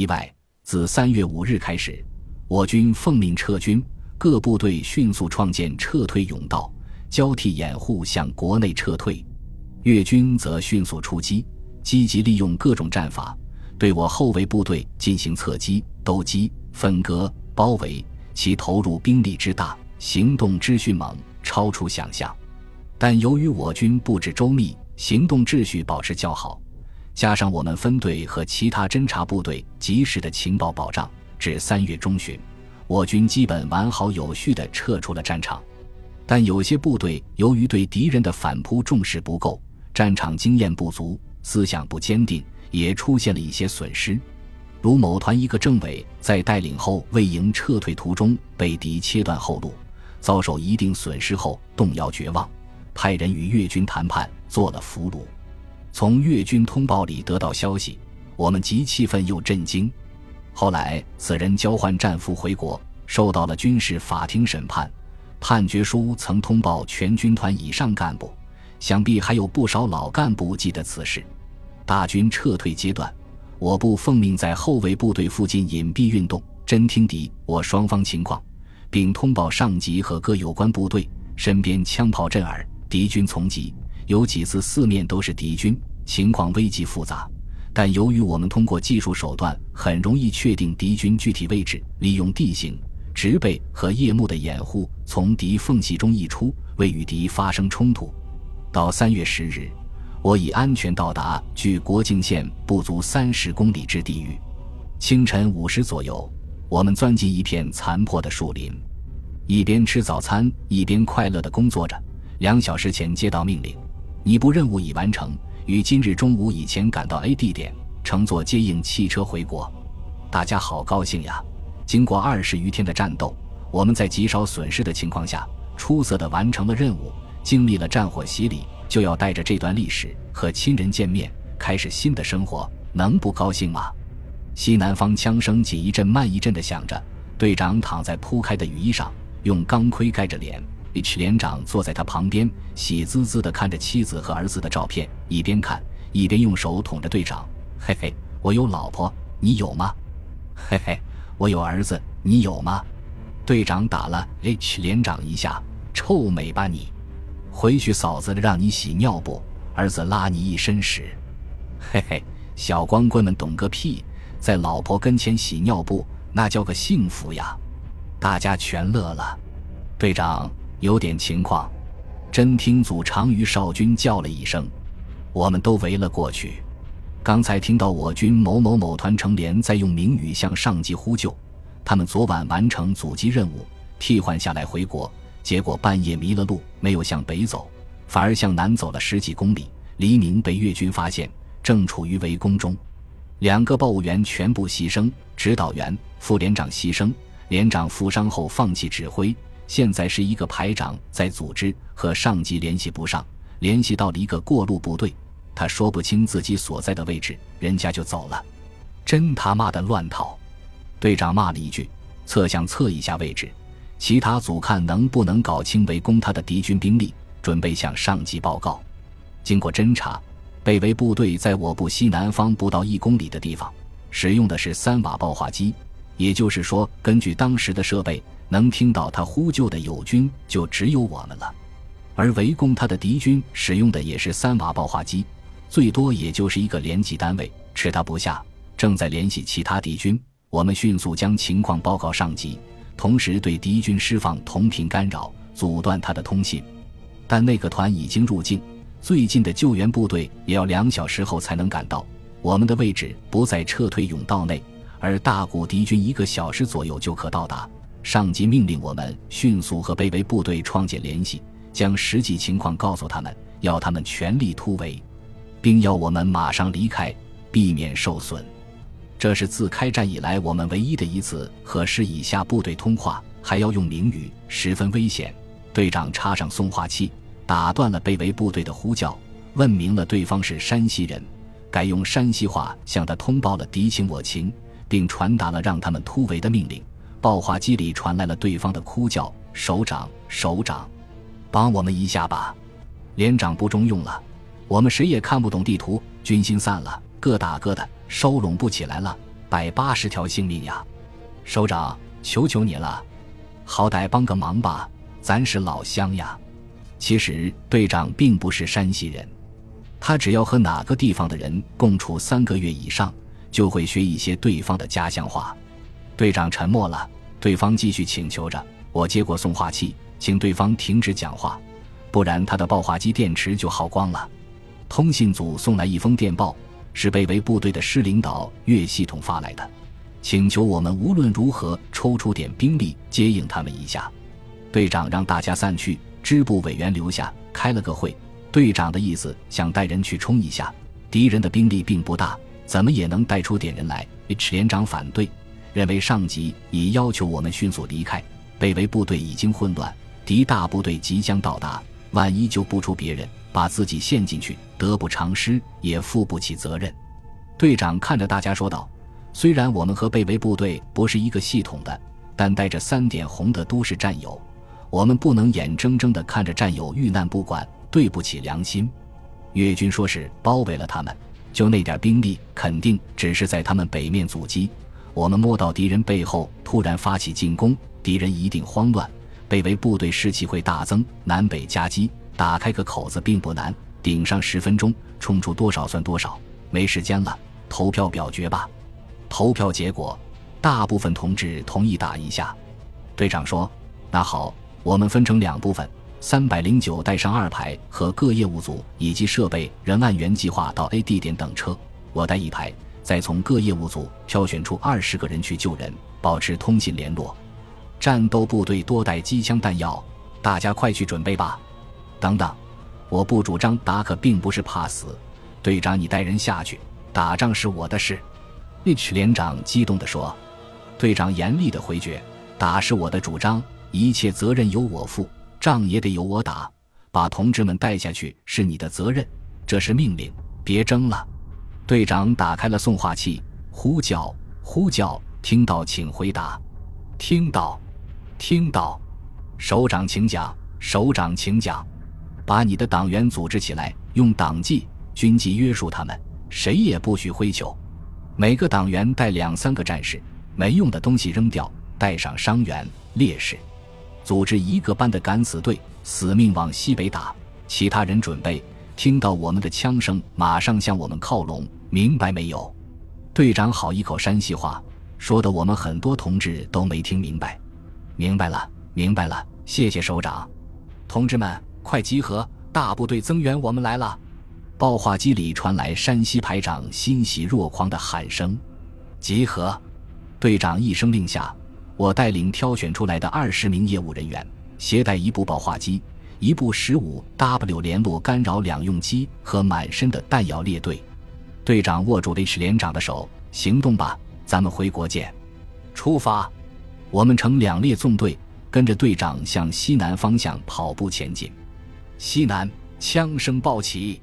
意外，自三月五日开始，我军奉命撤军，各部队迅速创建撤退甬道，交替掩护向国内撤退。越军则迅速出击，积极利用各种战法，对我后卫部队进行侧击、兜击、分割、包围。其投入兵力之大，行动之迅猛，超出想象。但由于我军布置周密，行动秩序保持较好，加上我们分队和其他侦察部队及时的情报保障，至三月中旬，我军基本完好有序地撤出了战场。但有些部队由于对敌人的反扑重视不够，战场经验不足，思想不坚定，也出现了一些损失。如某团一个政委在带领后卫营撤退途中被敌切断后路，遭受一定损失后动摇绝望。派人与越军谈判，做了俘虏。从越军通报里得到消息，我们既气愤又震惊。后来，此人交换战俘回国，受到了军事法庭审判。判决书曾通报全军团以上干部，想必还有不少老干部记得此事。大军撤退阶段，我部奉命在后卫部队附近隐蔽运动，侦听敌我双方情况，并通报上级和各有关部队，身边枪炮震耳。敌军从急，有几次四面都是敌军，情况危急复杂。但由于我们通过技术手段很容易确定敌军具体位置，利用地形、植被和夜幕的掩护，从敌缝隙中溢出，未与敌发生冲突。到三月十日，我已安全到达距国境线不足三十公里之地域。清晨五时左右，我们钻进一片残破的树林，一边吃早餐，一边快乐地工作着。两小时前接到命令，你部任务已完成，于今日中午以前赶到 A 地点，乘坐接应汽车回国。大家好高兴呀！经过二十余天的战斗，我们在极少损失的情况下，出色的完成了任务，经历了战火洗礼，就要带着这段历史和亲人见面，开始新的生活，能不高兴吗？西南方枪声紧一阵慢一阵的响着，队长躺在铺开的雨衣上，用钢盔盖着脸。H 连长坐在他旁边，喜滋滋地看着妻子和儿子的照片，一边看一边用手捅着队长：“嘿嘿，我有老婆，你有吗？嘿嘿，我有儿子，你有吗？”队长打了 H 连长一下：“臭美吧你！回去嫂子让你洗尿布，儿子拉你一身屎。”嘿嘿，小光棍们懂个屁，在老婆跟前洗尿布，那叫个幸福呀！大家全乐了，队长。有点情况，侦听组长于少军叫了一声，我们都围了过去。刚才听到我军某某某团成连在用明语向上级呼救，他们昨晚完成阻击任务，替换下来回国，结果半夜迷了路，没有向北走，反而向南走了十几公里。黎明被越军发现，正处于围攻中，两个报务员全部牺牲，指导员、副连长牺牲，连长负伤后放弃指挥。现在是一个排长在组织，和上级联系不上，联系到了一个过路部队，他说不清自己所在的位置，人家就走了，真他妈的乱套！队长骂了一句，测向测一下位置，其他组看能不能搞清围攻他的敌军兵力，准备向上级报告。经过侦查，被围部队在我部西南方不到一公里的地方，使用的是三瓦爆化机，也就是说，根据当时的设备。能听到他呼救的友军就只有我们了，而围攻他的敌军使用的也是三瓦爆化机，最多也就是一个连级单位，吃他不下。正在联系其他敌军，我们迅速将情况报告上级，同时对敌军释放同频干扰，阻断他的通信。但那个团已经入境，最近的救援部队也要两小时后才能赶到。我们的位置不在撤退甬道内，而大股敌军一个小时左右就可到达。上级命令我们迅速和被围部队创建联系，将实际情况告诉他们，要他们全力突围，并要我们马上离开，避免受损。这是自开战以来我们唯一的一次和师以下部队通话，还要用明语，十分危险。队长插上送话器，打断了被围部队的呼叫，问明了对方是山西人，改用山西话向他通报了敌情我情，并传达了让他们突围的命令。爆话机里传来了对方的哭叫：“首长，首长，帮我们一下吧！连长不中用了，我们谁也看不懂地图，军心散了，各打各的，收拢不起来了。百八十条性命呀！首长，求求你了，好歹帮个忙吧，咱是老乡呀。其实队长并不是山西人，他只要和哪个地方的人共处三个月以上，就会学一些对方的家乡话。队长沉默了，对方继续请求着。我接过送话器，请对方停止讲话，不然他的报话机电池就耗光了。通信组送来一封电报，是被围部队的师领导岳系统发来的，请求我们无论如何抽出点兵力接应他们一下。队长让大家散去。支部委员留下开了个会，队长的意思想带人去冲一下，敌人的兵力并不大，怎么也能带出点人来。H 连长反对，认为上级已要求我们迅速离开，被围部队已经混乱，敌大部队即将到达，万一救不出别人，把自己陷进去，得不偿失，也负不起责任。队长看着大家说道：“虽然我们和被围部队不是一个系统的，但带着三点红的都是战友。”我们不能眼睁睁地看着战友遇难不管，对不起良心。越军说是包围了他们，就那点兵力，肯定只是在他们北面阻击。我们摸到敌人背后突然发起进攻，敌人一定慌乱，被围部队士气会大增，南北夹击，打开个口子并不难，顶上十分钟，冲出多少算多少。没时间了，投票表决吧。投票结果，大部分同志同意打一下。队长说：“那好。”我们分成两部分，三百零九带上二排和各业务组以及设备人按原计划到 A 地点等车，我带一排，再从各业务组挑选出二十个人去救人，保持通信联络。战斗部队多带机枪弹药，大家快去准备吧。等等，我不主张打，可并不是怕死。队长，你带人下去，打仗是我的事。H 连长激动地说。队长严厉地回绝：打是我的主张。一切责任由我负，仗也得由我打。把同志们带下去是你的责任，这是命令，别争了。队长打开了送话器，呼叫，呼叫，听到请回答。听到，听到。首长请讲，首长请讲。把你的党员组织起来，用党纪、军纪约束他们，谁也不许挥球。每个党员带两三个战士，没用的东西扔掉，带上伤员、烈士。组织一个班的敢死队，死命往西北打。其他人准备，听到我们的枪声，马上向我们靠拢。明白没有？队长好一口山西话，说的我们很多同志都没听明白。明白了，明白了，谢谢首长。同志们，快集合！大部队增援我们来了。报话机里传来山西排长欣喜若狂的喊声：“集合！”队长一声令下。我带领挑选出来的二十名业务人员，携带一部报话机、一部十五 W 联络干扰两用机和满身的弹药列队。队长握住 H 连长的手：“行动吧，咱们回国见。”出发！我们成两列纵队，跟着队长向西南方向跑步前进。西南，枪声报起。